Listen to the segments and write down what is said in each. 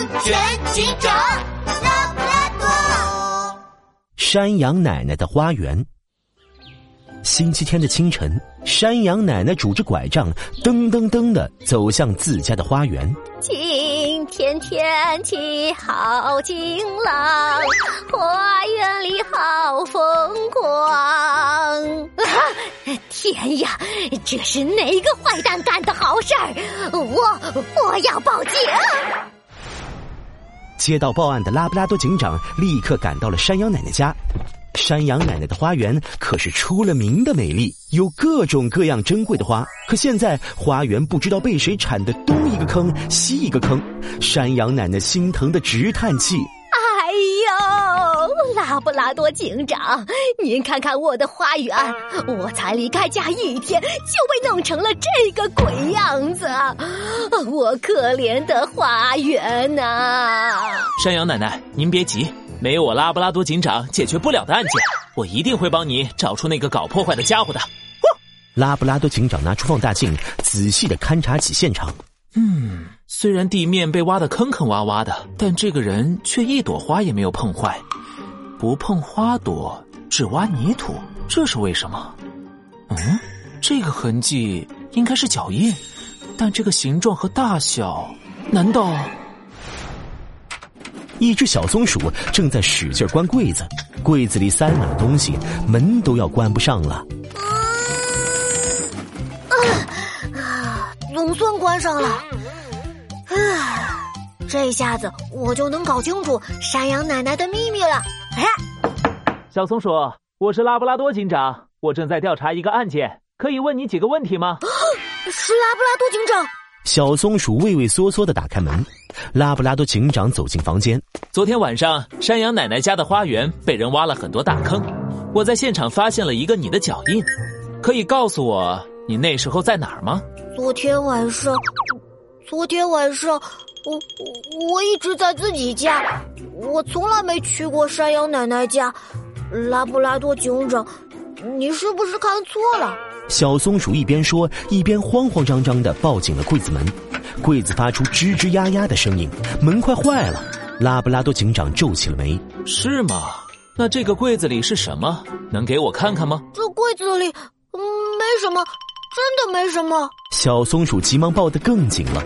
安全警长拉布拉多。山羊奶奶的花园。星期天的清晨，山羊奶奶拄着拐杖，噔噔噔的走向自家的花园。今天天气好晴朗，花园里好风光。啊！天呀，这是哪个坏蛋干的好事儿？我我要报警！接到报案的拉布拉多警长立刻赶到了山羊奶奶家。山羊奶奶的花园可是出了名的美丽，有各种各样珍贵的花。可现在花园不知道被谁铲得东一个坑西一个坑，山羊奶奶心疼的直叹气：“，拉布拉多警长，您看看我的花园，我才离开家一天就被弄成了这个鬼样子，我可怜的花园呐！”山羊奶奶，您别急。没有我拉布拉多警长解决不了的案件，我一定会帮你找出那个搞破坏的家伙的。拉布拉多警长拿出放大镜，仔细的勘察起现场。嗯，虽然地面被挖得坑坑洼洼的，但这个人却一朵花也没有碰坏。不碰花朵，只挖泥土，这是为什么？嗯，这个痕迹应该是脚印，但这个形状和大小，难道？一只小松鼠正在使劲关柜子，柜子里塞满了东西，门都要关不上了。啊，总算关上了。啊，这下子我就能搞清楚山羊奶奶的秘密了。哎，小松鼠，我是拉布拉多警长，我正在调查一个案件，可以问你几个问题吗？是拉布拉多警长。小松鼠畏畏缩缩的打开门。拉布拉多警长走进房间。昨天晚上，山羊奶奶家的花园被人挖了很多大坑，我在现场发现了一个你的脚印，可以告诉我你那时候在哪儿吗？昨天晚上，昨天晚上，我我一直在自己家，我从来没去过山羊奶奶家。拉布拉多警长，你是不是看错了？小松鼠一边说，一边慌慌张张的抱紧了柜子门。柜子发出吱吱呀呀的声音，门快坏了。拉布拉多警长皱起了眉：“是吗？那这个柜子里是什么？能给我看看吗？”这柜子里，嗯，没什么，真的没什么。小松鼠急忙抱得更紧了。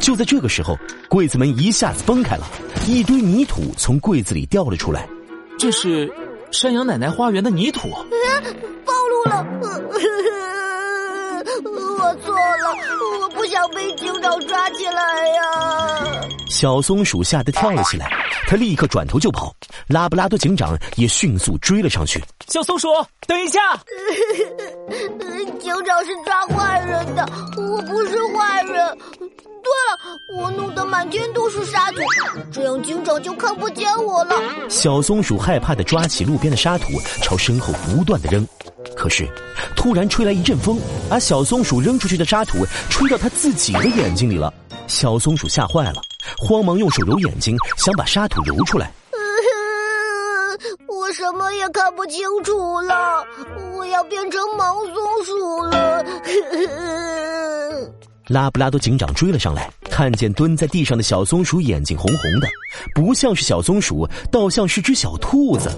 就在这个时候，柜子门一下子崩开了，一堆泥土从柜子里掉了出来。这是山羊奶奶花园的泥土，暴露了。我错了，我不想被警长抓起来呀！小松鼠吓得跳了起来，它立刻转头就跑。拉布拉多警长也迅速追了上去。小松鼠，等一下！警长是抓坏人的，我不是坏人。对了，我弄得满天都是沙土，这样警长就看不见我了。小松鼠害怕的抓起路边的沙土，朝身后不断的扔。可是，突然吹来一阵风，把小松鼠扔出去的沙土吹到它自己的眼睛里了。小松鼠吓坏了，慌忙用手揉眼睛，想把沙土揉出来。我什么也看不清楚了，我要变成盲松。拉布拉多警长追了上来，看见蹲在地上的小松鼠眼睛红红的，不像是小松鼠，倒像是只小兔子。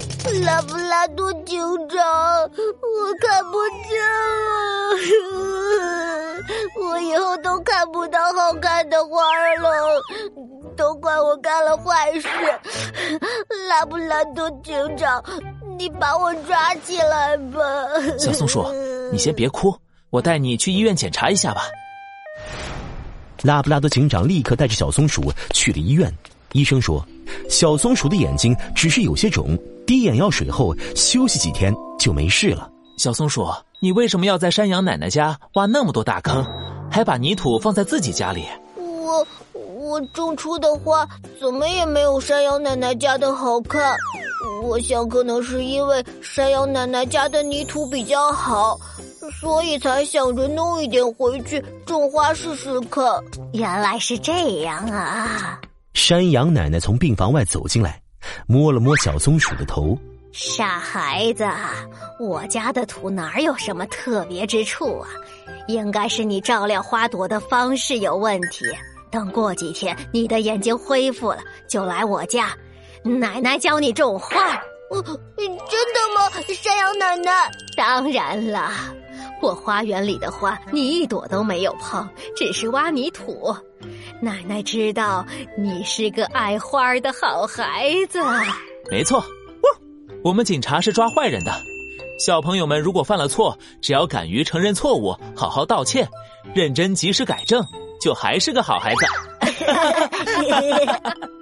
拉布拉多警长，我看不见了，我以后都看不到好看的花了，都怪我干了坏事。拉布拉多警长，你把我抓起来吧。小松鼠，你先别哭，我带你去医院检查一下吧。拉布拉多警长立刻带着小松鼠去了医院。医生说，小松鼠的眼睛只是有些肿，滴眼药水后休息几天就没事了。小松鼠，你为什么要在山羊奶奶家挖那么多大坑，还把泥土放在自己家里？我我种出的花怎么也没有山羊奶奶家的好看。我想可能是因为山羊奶奶家的泥土比较好。所以才想着弄一点回去种花试试看。原来是这样啊！山羊奶奶从病房外走进来，摸了摸小松鼠的头。傻孩子，我家的土哪有什么特别之处啊？应该是你照料花朵的方式有问题。等过几天你的眼睛恢复了，就来我家，奶奶教你种花。真的吗，山羊奶奶？当然了，我花园里的花你一朵都没有碰，只是挖泥土。奶奶知道你是个爱花的好孩子。没错，我们警察是抓坏人的。小朋友们如果犯了错，只要敢于承认错误，好好道歉，认真及时改正，就还是个好孩子。